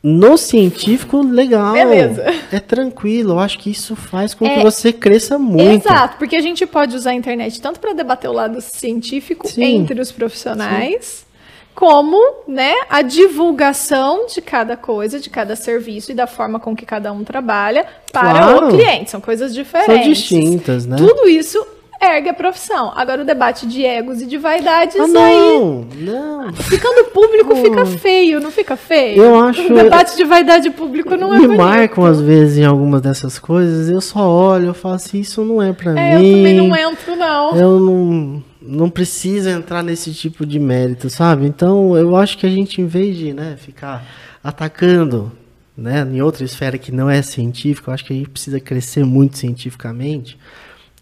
No científico, legal. Beleza. É tranquilo. Eu acho que isso faz com É, que você cresça muito. Exato, porque a gente pode usar a internet tanto para debater o lado científico Sim. entre os profissionais, como né, a divulgação de cada coisa, de cada serviço e da forma com que cada um trabalha para Claro. o cliente. São coisas diferentes. São distintas, né? Tudo isso ergue a profissão. Agora, o debate de egos e de vaidades, Ah, aí, não, não. ficando público, fica feio, não fica feio? Eu acho- O debate de vaidade público não é Me bonito. marcam às vezes em algumas dessas coisas, eu só olho, eu falo assim, isso não é pra É, eu mim. também não entro, não. Eu não, não preciso entrar nesse tipo de mérito, sabe? Então, eu acho que a gente, em vez de né, ficar atacando né, em outra esfera que não é científica, eu acho que a gente precisa crescer muito cientificamente.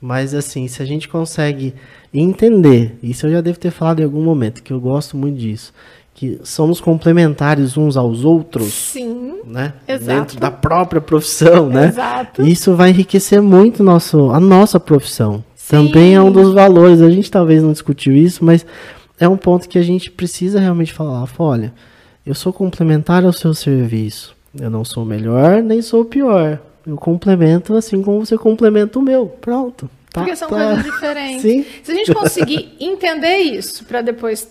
Mas, assim, se a gente consegue entender, isso eu já devo ter falado em algum momento, que eu gosto muito disso, que somos complementares uns aos outros, Sim, né? Exato. Dentro da própria profissão, né? exato. Isso vai enriquecer muito nosso, a nossa profissão. Sim. Também é um dos valores. A gente talvez não discutiu isso, mas é um ponto que a gente precisa realmente falar. Fala, Olha, eu sou complementar ao seu serviço. Eu não sou melhor, nem sou pior. Eu complemento assim como você complementa o meu. Pronto. Tá, Porque são tá. coisas diferentes. Sim. Se a gente conseguir entender isso para depois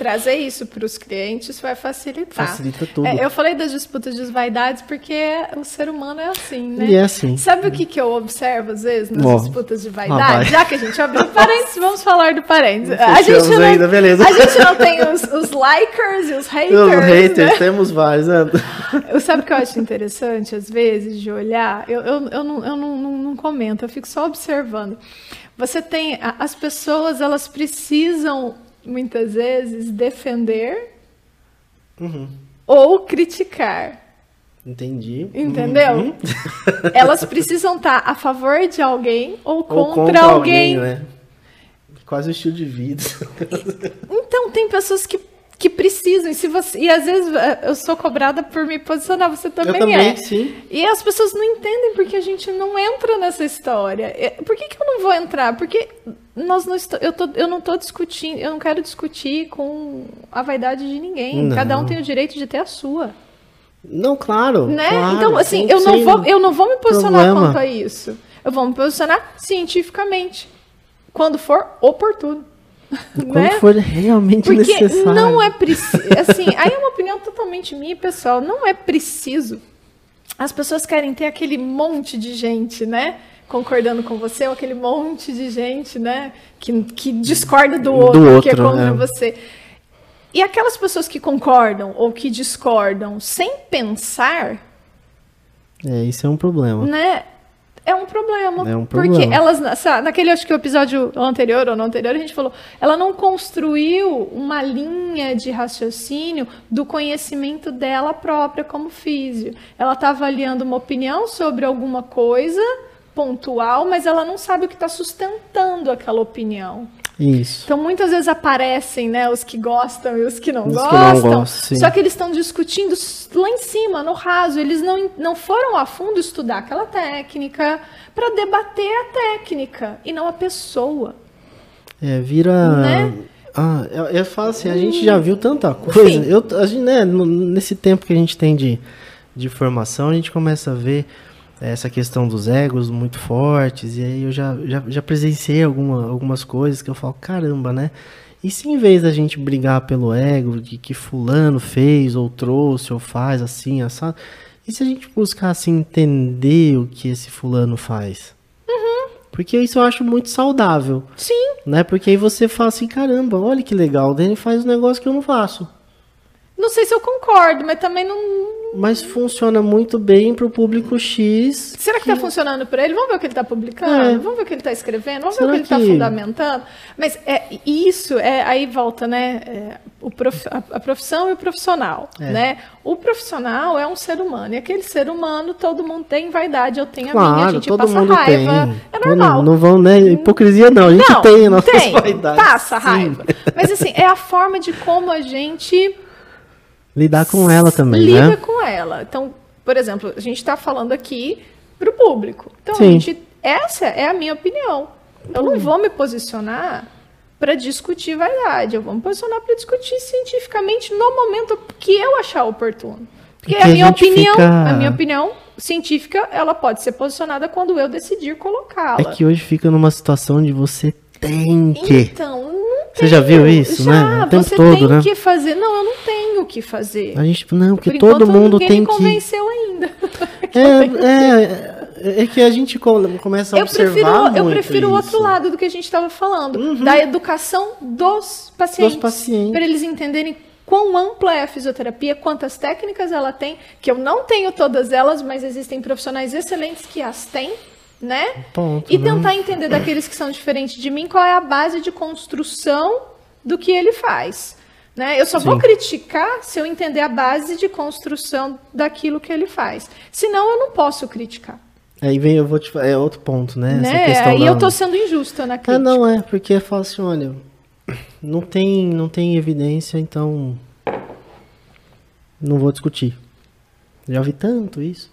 trazer isso para os clientes, vai facilitar. Facilita tudo. É, eu falei das disputas de vaidades porque o ser humano é assim, né? E é assim. Sabe o que, que eu observo às vezes nas Ó, disputas de vai. vaidade? Já que a gente abriu parênteses, vamos falar do parênteses. A gente, não, ainda, beleza. a gente não tem os, os likers e os haters. Os haters, né? temos vários. né? Sabe o que eu acho interessante, às vezes, de olhar? Eu, eu, eu, não, eu não, não, não comento, eu fico só observando. Você tem. As pessoas, elas precisam, muitas vezes, defender Uhum. ou criticar. Entendi. Entendeu? Uhum. Elas precisam estar a favor de alguém ou Ou contra, alguém. né? Quase o estilo de vida. Então, tem pessoas que, que precisam. E, se você, e às vezes eh, eu sou cobrada por me posicionar, você também, eu também, é. sim. E as pessoas não entendem porque a gente não entra nessa história. É, Por que, que eu não vou entrar? Porque nós não estou, eu, tô, eu não estou discutindo, eu não quero discutir com a vaidade de ninguém. Não. Cada um tem o direito de ter a sua. Não, claro. Né? claro, então, assim, eu não, vou, eu não vou me posicionar problema. quanto a isso. Eu vou me posicionar cientificamente. Quando for oportuno. Quando né? for realmente Porque necessário. não é preciso. Assim, aí é uma opinião totalmente minha, pessoal. Não é preciso. As pessoas querem ter aquele monte de gente, né? Concordando com você, ou aquele monte de gente, né? Que, que discorda do Do outro, que é outro, contra é. você. E aquelas pessoas que concordam ou que discordam sem pensar, É, isso é um problema. né? É um problema. É um Porque problema. elas, sa- naquele acho que o episódio anterior ou no anterior, a gente falou, ela não construiu uma linha de raciocínio do conhecimento dela própria como físio. Ela está avaliando uma opinião sobre alguma coisa pontual, mas ela não sabe o que está sustentando aquela opinião. Isso. Então, muitas vezes aparecem, né, os que gostam e os que não Os que não gostam. gostam, só que eles estão discutindo lá em cima, no raso. Eles não, não foram a fundo estudar aquela técnica para debater a técnica e não a pessoa. É, vira. Né? Ah, eu, eu falo assim, a gente já viu tanta coisa. Sim. Eu, a gente, né, nesse tempo que a gente tem de, de formação, a gente começa a ver essa questão dos egos muito fortes. E aí eu já, já, já presenciei alguma, algumas coisas que eu falo, caramba, né? E se em vez da gente brigar pelo ego, de que fulano fez, ou trouxe, ou faz assim, assado, e se a gente buscar assim, entender o que esse fulano faz? Porque isso eu acho muito saudável Sim, né? Porque aí você fala assim, caramba, olha que legal, daí ele faz um negócio que eu não faço. Não sei se eu concordo, mas também não. Mas funciona muito bem pro público X. Será que está funcionando para ele? Vamos ver o que ele está publicando? É. Vamos ver o que ele está escrevendo? Vamos Será ver o que ele está que- fundamentando? Mas é, isso, é, aí volta, né? é, o prof- a, a profissão e o profissional, É. né? O profissional é um ser humano, e aquele ser humano, todo mundo tem vaidade, eu tenho a minha, a Claro, gente todo passa mundo raiva, tem. é normal. Não vão, né? Hipocrisia não, a gente Não, tem a nossa vaidade. passa Sim. raiva. Mas assim, é a forma de como a gente Lidar com ela também, lida né? com ela. Então, por exemplo, a gente está falando aqui para o público. Então, a gente, essa é a minha opinião. Eu não vou me posicionar para discutir vaidade. Eu vou me posicionar para discutir cientificamente no momento que eu achar oportuno. Porque Porque a a minha gente opinião, fica- a minha opinião científica, ela pode ser posicionada quando eu decidir colocá-la. É que hoje fica numa situação onde você tem que. Então, Você já viu isso, Já, né? O tempo você todo, tem né? que fazer. Não, eu não tenho o que fazer. A gente, não, porque Por todo enquanto, mundo ninguém tem me que. convenceu ainda. É, é, é que a gente co- começa a Eu observar prefiro, eu prefiro o outro lado do que a gente estava falando, da educação dos pacientes. Dos pacientes. Para eles entenderem quão ampla é a fisioterapia, quantas técnicas ela tem, que eu não tenho todas elas, mas existem profissionais excelentes que as têm, né? Ponto, e né? tentar entender daqueles que são diferentes de mim qual é a base de construção do que ele faz. Né? Eu só vou Sim. criticar se eu entender a base de construção daquilo que ele faz. Senão eu não posso criticar. Aí vem, eu vou te É outro ponto, né? Essa Né? questão Aí da- eu tô sendo injusta na crítica. Ah, não é, porque eu falo assim, olha, não tem, não tem evidência, então não vou discutir. Já vi tanto isso.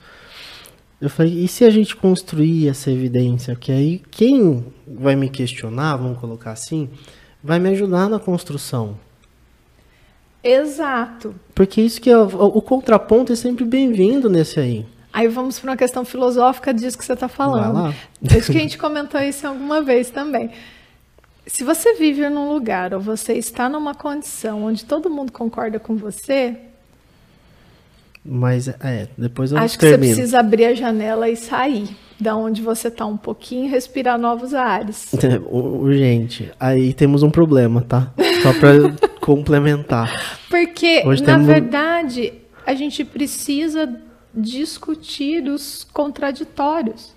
Eu falei, e se a gente construir essa evidência? Que aí quem vai me questionar, vamos colocar assim, vai me ajudar na construção. Exato. Porque isso que é, o, o contraponto é sempre bem-vindo nesse aí. Aí vamos para uma questão filosófica disso que você está falando. lá. Acho que a gente comentou isso alguma vez também. Se você vive num lugar ou você está numa condição onde todo mundo concorda com você, Mas, é, depois eu acho que você termino. precisa abrir a janela e sair da onde você está um pouquinho e respirar novos ares. Urgente. Aí temos um problema, tá? Só pra complementar. Porque, Hoje na temos- verdade, a gente precisa discutir os contraditórios.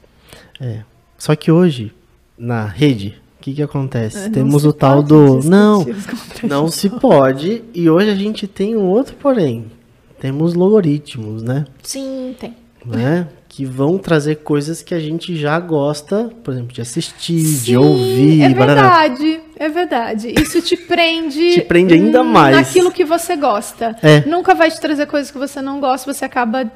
É. Só que hoje, na rede, o que que acontece? É, Não temos o tal do. Não, não se pode. E hoje a gente tem um outro porém. Temos logaritmos, né? Sim, tem. né? Que vão trazer coisas que a gente já gosta, por exemplo, de assistir, Sim, de ouvir. É barará. verdade, é verdade. Isso te prende. Te prende ainda mais. Naquilo que você gosta. É. Nunca vai te trazer coisas que você não gosta, você acaba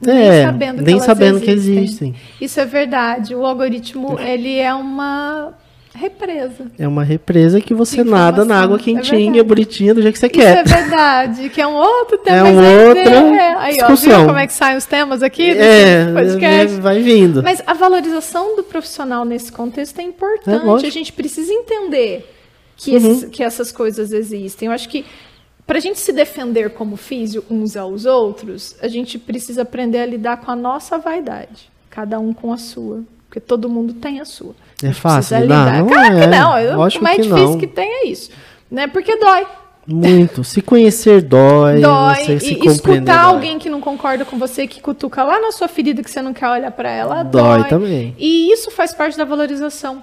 nem É, sabendo, que, nem sabendo que existem. existem. Isso é verdade. O algoritmo, ele é uma represa. É uma represa que você nada na água é quentinha, verdade. bonitinha, do jeito que você Isso é quer. verdade, que é um outro tema. É um aí outra é, aí, ó, discussão. viu como é que saem os temas aqui do É, podcast? vai vindo. Mas a valorização do profissional nesse contexto é É, importante. lógico. a gente precisa entender que, Uhum. esses- que essas coisas existem. Eu acho que para a gente se defender como físio uns aos outros, a gente precisa aprender a lidar com a nossa vaidade. Cada um com a sua. Porque todo mundo tem a sua. É fácil lidar? Não Claro é. não. Eu- Lógico o mais que difícil não. que tem é isso. Né? Porque dói. Muito. Se conhecer dói, Dói. você se E escutar dói. alguém que não concorda com você, que cutuca lá na sua ferida que você não quer olhar para ela, Dói dói. também. E isso faz parte da valorização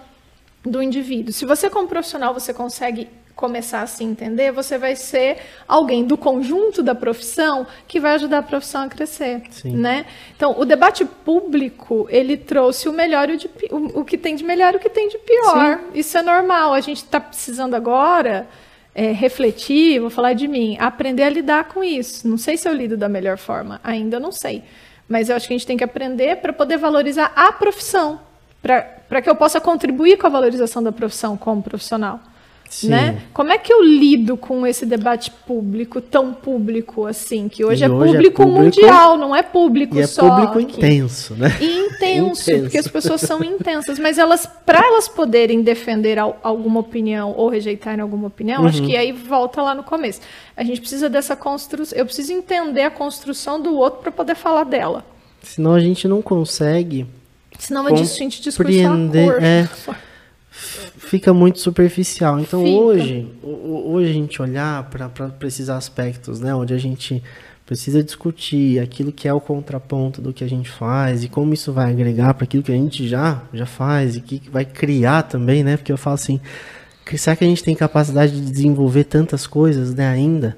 do indivíduo. Se você, como profissional, você consegue começar a se entender, você vai ser alguém do conjunto da profissão que vai ajudar a profissão a crescer, Sim. né? Então, o debate público, ele trouxe o melhor e o, de, o, o que tem de melhor e o que tem de pior. Sim. Isso é normal. A gente está precisando agora é, refletir, vou falar de mim, aprender a lidar com isso. Não sei se eu lido da melhor forma, ainda não sei. Mas eu acho que a gente tem que aprender para poder valorizar a profissão, para que eu possa contribuir com a valorização da profissão como profissional. Sim. Né? Como é que eu lido com esse debate público, tão público assim, que hoje, é, hoje público é, público mundial, não é público e é só. É público aqui. intenso, né? E intenso, intenso, porque as pessoas são intensas, mas elas, para elas poderem defender alguma opinião ou rejeitarem alguma opinião, uhum. acho que aí volta lá no começo. A gente precisa dessa construção, eu preciso entender a construção do outro para poder falar dela. Senão a gente não consegue. Senão a gente discute a cor. É, fica muito superficial. Então fica. hoje, hoje a gente olhar para esses aspectos, né, onde a gente precisa discutir aquilo que é o contraponto do que a gente faz e como isso vai agregar para aquilo que a gente já já faz e que vai criar também, né? Porque eu falo assim, será que a gente tem capacidade de desenvolver tantas coisas, né, ainda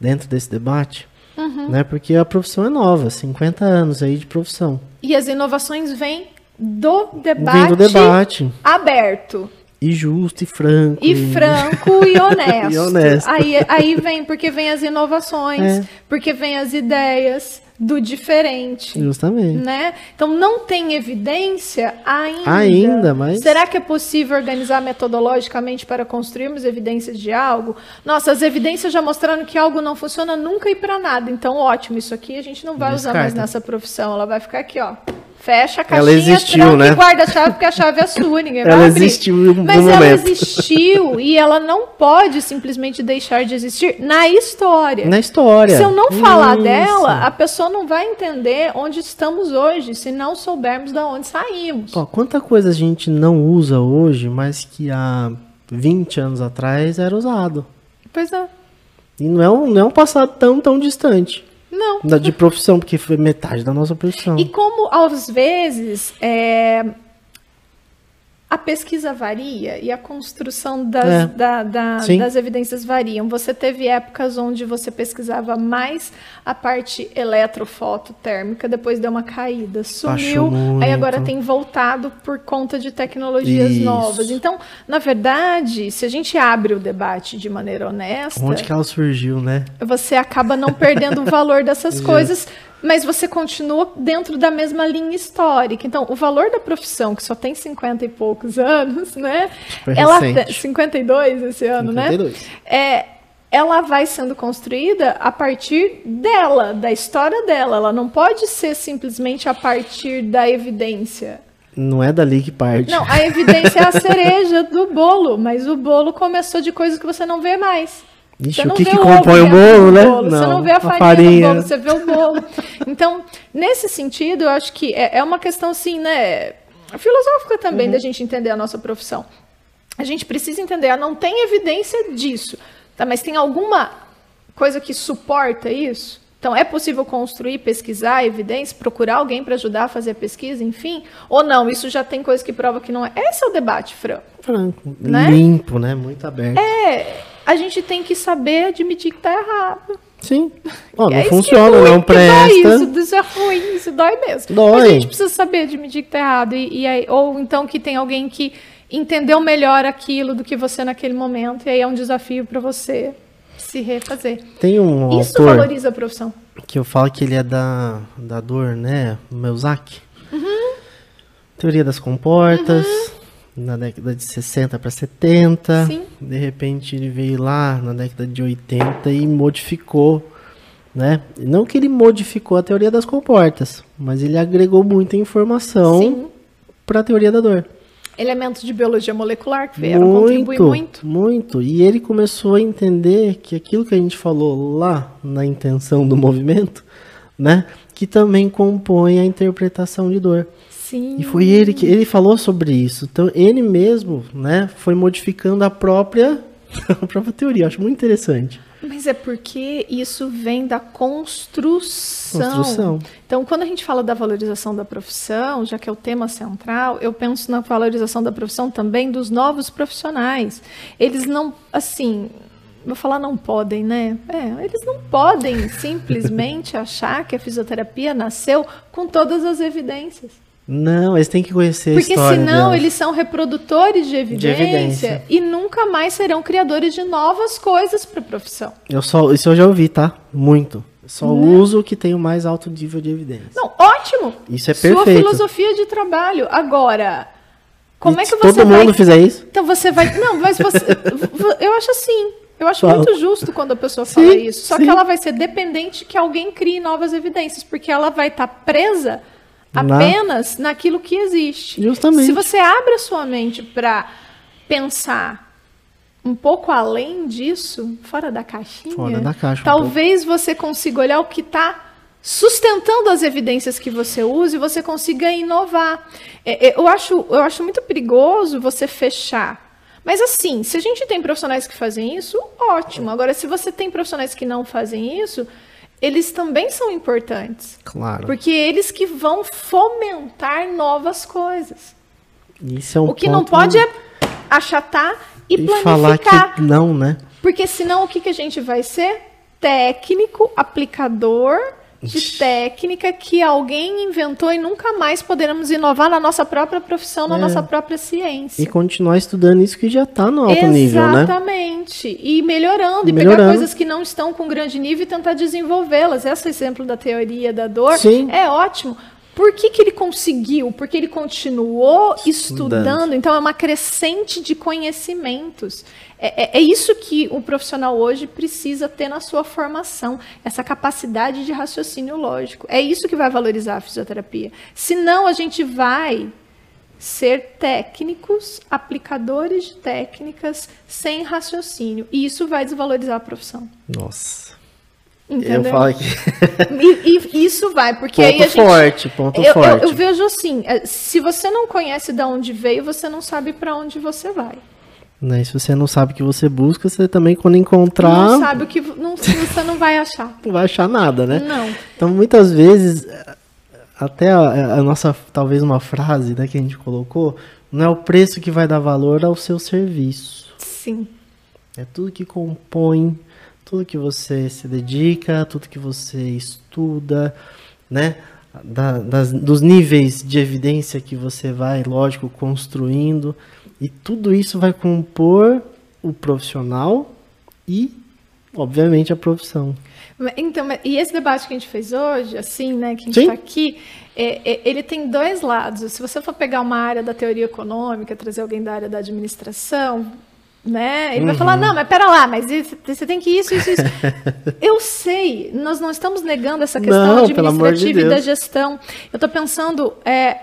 dentro desse debate? Uhum. Né? Porque a profissão é nova, 50 anos aí de profissão. E as inovações vêm do debate, Vem do debate aberto. E justo, e franco. E franco e honesto. e honesto. Aí, aí vem, porque vem as inovações, é. porque vem as ideias do diferente. Justamente. Né? Então não tem evidência ainda. Ainda, mas. Será que é possível organizar metodologicamente para construirmos evidências de algo? Nossa, as evidências já mostrando que algo não funciona nunca e para nada. Então, ótimo, isso aqui a gente não vai Descarta. usar mais nessa profissão. Ela vai ficar aqui, ó. Fecha a caixinha, ela existiu, né? guarda a chave, porque a chave é sua, ninguém vai ela abrir. existiu no Mas ela momento. existiu e ela não pode simplesmente deixar de existir na história. Na história. Se eu não falar Isso. dela, a pessoa não vai entender onde estamos hoje, se não soubermos de onde saímos. Ó, quanta coisa a gente não usa hoje, mas que há 20 anos atrás era usado. Pois é. E não é um, não é um passado tão, tão distante. Não. Da, de profissão, porque foi metade da nossa profissão. E como, às vezes, é, a pesquisa varia e a construção das, é. da, da, das evidências variam. Você teve épocas onde você pesquisava mais a parte eletrofototérmica, depois deu uma caída, sumiu, aí agora tem voltado por conta de tecnologias Isso. novas. Então, na verdade, se a gente abre o debate de maneira honesta. Onde que ela surgiu, né? Você acaba não perdendo o valor dessas coisas mas você continua dentro da mesma linha histórica. Então, o valor da profissão, que só tem 50 e poucos anos, né? Super ela recente. 52 esse ano, 52. né? É, ela vai sendo construída a partir dela, da história dela. Ela não pode ser simplesmente a partir da evidência. Não é dali que parte. Não, a evidência é a cereja do bolo, mas o bolo começou de coisas que você não vê mais. Ixi, o que, que compõe o bolo, né? Bolo. Não, você não vê a farinha, farinha, bolo, você vê o bolo. Então, nesse sentido, eu acho que é, é uma questão, assim, né, filosófica também uhum. da gente entender a nossa profissão. A gente precisa entender, ah, não tem evidência disso, tá? mas tem alguma coisa que suporta isso? Então, é possível construir, pesquisar evidência, procurar alguém para ajudar a fazer a pesquisa, enfim? Ou não, isso já tem coisa que prova que não é? Esse é o debate, Franco. Franco, né? limpo, né? Muito aberto. É, a gente tem que saber admitir que está errado. Sim. Oh, não é funciona, não presta. Isso, isso é ruim, isso dói mesmo. Dói. Mas a gente precisa saber admitir que está errado. E, e aí, ou então que tem alguém que entendeu melhor aquilo do que você naquele momento. E aí é um desafio para você se refazer. Tem um Isso valoriza a profissão. Que eu falo que ele é da, da dor, né? Meuzak. Uhum. Teoria das comportas. Uhum na década de 60 para 70. Sim. De repente ele veio lá na década de 80 e modificou, né? Não que ele modificou a teoria das comportas, mas ele agregou muita informação para a teoria da dor. Elementos de biologia molecular que vieram muito, contribuir muito. Muito. E ele começou a entender que aquilo que a gente falou lá na intenção do movimento, né? Que também compõe a interpretação de dor. Sim. E foi ele que ele falou sobre isso. Então ele mesmo, né, foi modificando a própria a própria teoria. acho muito interessante. Mas é porque isso vem da construção. Construção. Então, quando a gente fala da valorização da profissão, já que é o tema central, eu penso na valorização da profissão também dos novos profissionais. Eles não, assim, vou falar não podem, né? É, eles não podem simplesmente achar que a fisioterapia nasceu com todas as evidências. Não, eles têm que conhecer Porque a história senão delas. eles são reprodutores de evidência, evidência. e nunca mais serão criadores de novas coisas para a profissão. Eu só, isso eu já ouvi, tá? Muito. Só uso o que tem o mais alto nível de evidência. Não, ótimo! Isso é Sua perfeito. filosofia de trabalho. Agora, como E é que você todo vai... mundo fizer isso? Então você vai... Não, mas você... eu acho assim... Eu acho Fala. muito justo quando a pessoa Sim, fala isso. Só sim. que ela vai ser dependente que alguém crie novas evidências, porque ela vai estar presa Na- apenas naquilo que existe. Justamente. Se você abre a sua mente para pensar um pouco além disso, fora da caixinha, Fora da caixa um talvez você consiga olhar o que está sustentando as evidências que você usa e você consiga inovar. É, é, eu, acho, eu acho muito perigoso você fechar. Mas assim, se a gente tem profissionais que fazem isso, ótimo. Agora, se você tem profissionais que não fazem isso, eles também são importantes. Claro. Porque eles que vão fomentar novas coisas. Isso é um o que não ponto- pode é achatar e, e falar planificar. que não, né? Porque senão o que, que a gente vai ser? Técnico, aplicador de técnica que alguém inventou e nunca mais poderemos inovar na nossa própria profissão, na É. nossa própria ciência. E continuar estudando isso que já tá no alto nível, né? Exatamente. E melhorando, e Melhorando. pegar coisas que não estão com grande nível e tentar desenvolvê-las. Esse exemplo da teoria da dor Sim. é ótimo. Por que, que ele conseguiu? Porque ele continuou Estudando. estudando. Então, é uma crescente de conhecimentos. É, é- é isso que o profissional hoje precisa ter na sua formação, essa capacidade de raciocínio lógico. É isso que vai valorizar a fisioterapia. Senão, a gente vai ser técnicos, aplicadores de técnicas sem raciocínio. E isso vai desvalorizar a profissão. Nossa. Entendeu? Eu falo aqui. E, e isso vai, porque aí ponto a gente. forte, ponto eu, eu- forte. eu vejo assim: é, se você não conhece de onde veio, você não sabe para onde você vai. Né? Se você não sabe o que você busca, você também, quando encontrar, Não não, sabe o que não, você não vai achar. vai achar nada, né? Não. Então, muitas vezes, até a, a nossa, talvez uma frase né, que a gente colocou, não é o preço que vai dar valor ao seu serviço. Sim. É tudo que compõe, tudo que você se dedica, tudo que você estuda, né? Da- das- dos níveis de evidência que você vai, lógico, construindo. E tudo isso vai compor o profissional e, obviamente, a profissão. Então, e esse debate que a gente fez hoje, assim, né, que a gente está aqui, é- é- ele tem dois lados. Se você for pegar uma área da teoria econômica, trazer alguém da área da administração, né, ele vai Uhum. falar, não, mas pera lá, mas você tem que isso, isso, isso. Eu sei, nós não estamos negando essa questão Não, amor de administrativa e da gestão. Eu estou pensando, é,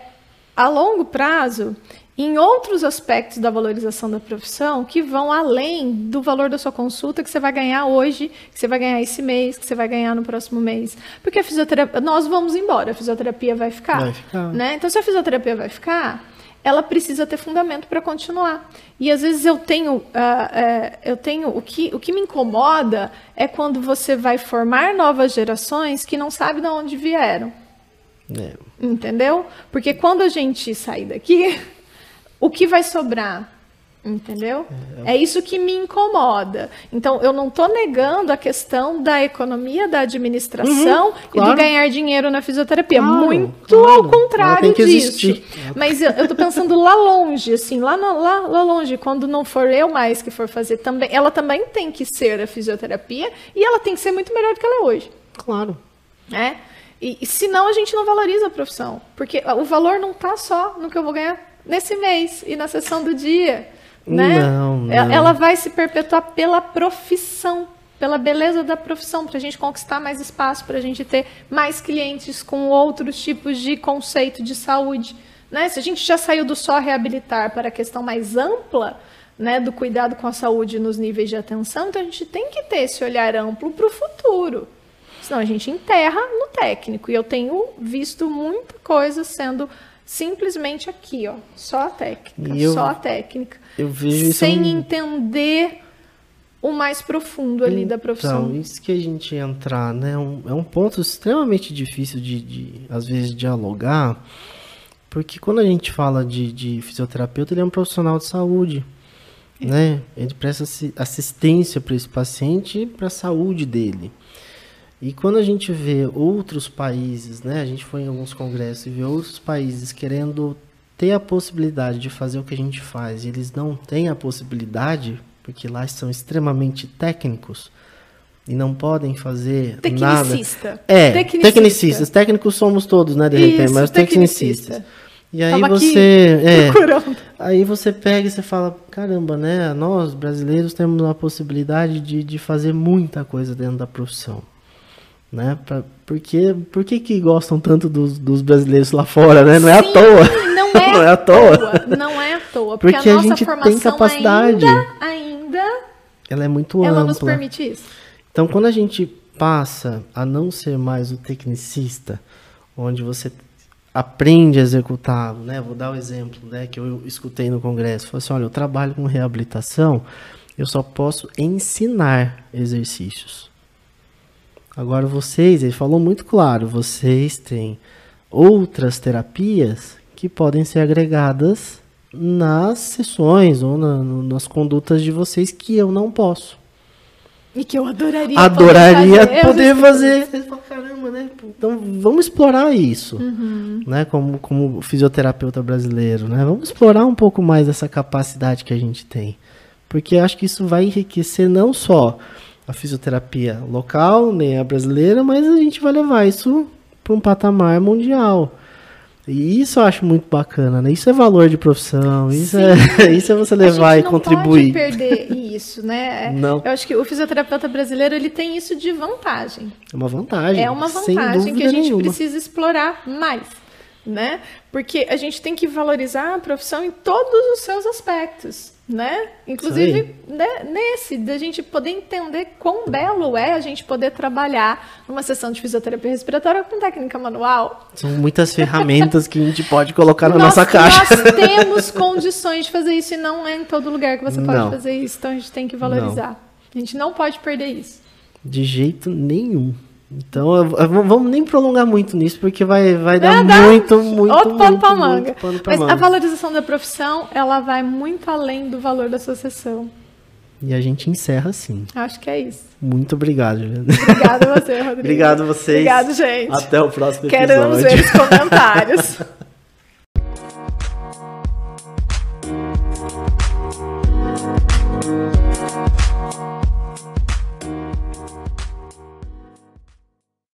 a longo prazo, em outros aspectos da valorização da profissão que vão além do valor da sua consulta que você vai ganhar hoje, que você vai ganhar esse mês, que você vai ganhar no próximo mês. Porque a fisioterapia, nós vamos embora, a fisioterapia vai ficar. Vai ficar. Né? Então, se a fisioterapia vai ficar, ela precisa ter fundamento para continuar. E às vezes eu tenho, ah, é, eu tenho o que, o que me incomoda é quando você vai formar novas gerações que não sabem de onde vieram. É, Entendeu? Porque quando a gente sair daqui, o que vai sobrar? Entendeu? É isso que me incomoda. Então, eu não estou negando a questão da economia, da administração Uhum, e claro. do ganhar dinheiro na fisioterapia. Claro, Muito claro. ao contrário disso. existir. Mas eu estou pensando lá longe, assim, lá, no- lá, lá longe, quando não for eu mais que for fazer também. Ela também tem que ser a fisioterapia e ela tem que ser muito melhor do que ela é hoje claro. né? E, e senão a gente não valoriza a profissão, porque o valor não está só no que eu vou ganhar nesse mês e na sessão do dia, né? Não, Ela- não. Ela vai se perpetuar pela profissão, pela beleza da profissão, para a gente conquistar mais espaço, para a gente ter mais clientes com outros tipos de conceito de saúde, né? Se a gente já saiu do só reabilitar para a questão mais ampla, né, do cuidado com a saúde nos níveis de atenção, então a gente tem que ter esse olhar amplo para o futuro. Senão a gente enterra no técnico. E eu tenho visto muita coisa sendo simplesmente aqui, ó. Só a técnica. Eu- Só a técnica. Eu vejo isso Sem um- entender o mais profundo ali da profissão. Então, isso que a gente entrar, né? Um, é um ponto extremamente difícil de, de, às vezes, dialogar, porque quando a gente fala de, de fisioterapeuta, ele é um profissional de saúde, é. né? Ele presta assistência para esse paciente e para a saúde dele. E quando a gente vê outros países, né? A gente foi em alguns congressos e vê outros países querendo ter a possibilidade de fazer o que a gente faz, e eles não têm a possibilidade, porque lá são extremamente técnicos e não podem fazer tecnicista. nada. É, tecnicista. tecnicistas. Técnicos somos todos, né, de Isso, repente, mas tecnicistas. E aí Tava você, é, aí você pega e você fala, caramba, né, nós brasileiros temos a possibilidade de, de fazer muita coisa dentro da profissão né? Pra, porque por que, que gostam tanto dos, dos brasileiros lá fora, né? Não é Sim, à toa. Não é, não é à toa. toa. Não é à toa. Porque, porque a, a, gente tem capacidade. Ainda, ainda, ela é muito ela ampla. nos permite isso. Então, quando a gente passa a não ser mais o tecnicista, onde você aprende a executar, né? Vou dar o um exemplo, né? Que eu escutei no congresso. Falei assim, olha, eu trabalho com reabilitação, eu só posso ensinar exercícios. Agora vocês, ele falou muito claro, vocês têm outras terapias que podem ser agregadas nas sessões ou na, nas condutas de vocês que eu não posso. E que eu adoraria, adoraria poder fazer. Poder fazer. Caramba, né? Então vamos explorar isso, uhum. né? Como, como fisioterapeuta brasileiro, né? Vamos explorar um pouco mais essa capacidade que a gente tem, porque acho que isso vai enriquecer não só a fisioterapia local, nem a brasileira, mas a gente vai levar isso para um patamar mundial. E isso eu acho muito bacana, né? Isso é valor de profissão, isso, é, isso é você levar e contribuir. Não pode perder isso, né? Não. Eu acho que o fisioterapeuta brasileiro ele tem isso de vantagem. É uma vantagem. É uma vantagem que a gente nenhuma. precisa explorar mais, né? Porque a gente tem que valorizar a profissão em todos os seus aspectos né? Inclusive né, nesse, da gente poder entender quão belo é a gente poder trabalhar numa sessão de fisioterapia respiratória com técnica manual. São muitas ferramentas que a gente pode colocar na nós, nossa caixa. Nós temos condições de fazer isso e não é em todo lugar que você pode não. fazer isso, então a gente tem que valorizar. Não. A gente não pode perder isso. De jeito nenhum. Então, eu, eu, vamos nem prolongar muito nisso, porque vai, vai dar é, muito, muito, outro pano para manga. Pano pra Mas manga. a valorização da profissão, ela vai muito além do valor da associação. E a gente encerra assim. Acho que é isso. Muito obrigado, Juliana. Obrigada a você, Rodrigo. obrigado a vocês. Obrigado, gente. Até o próximo episódio. Queremos ver os comentários.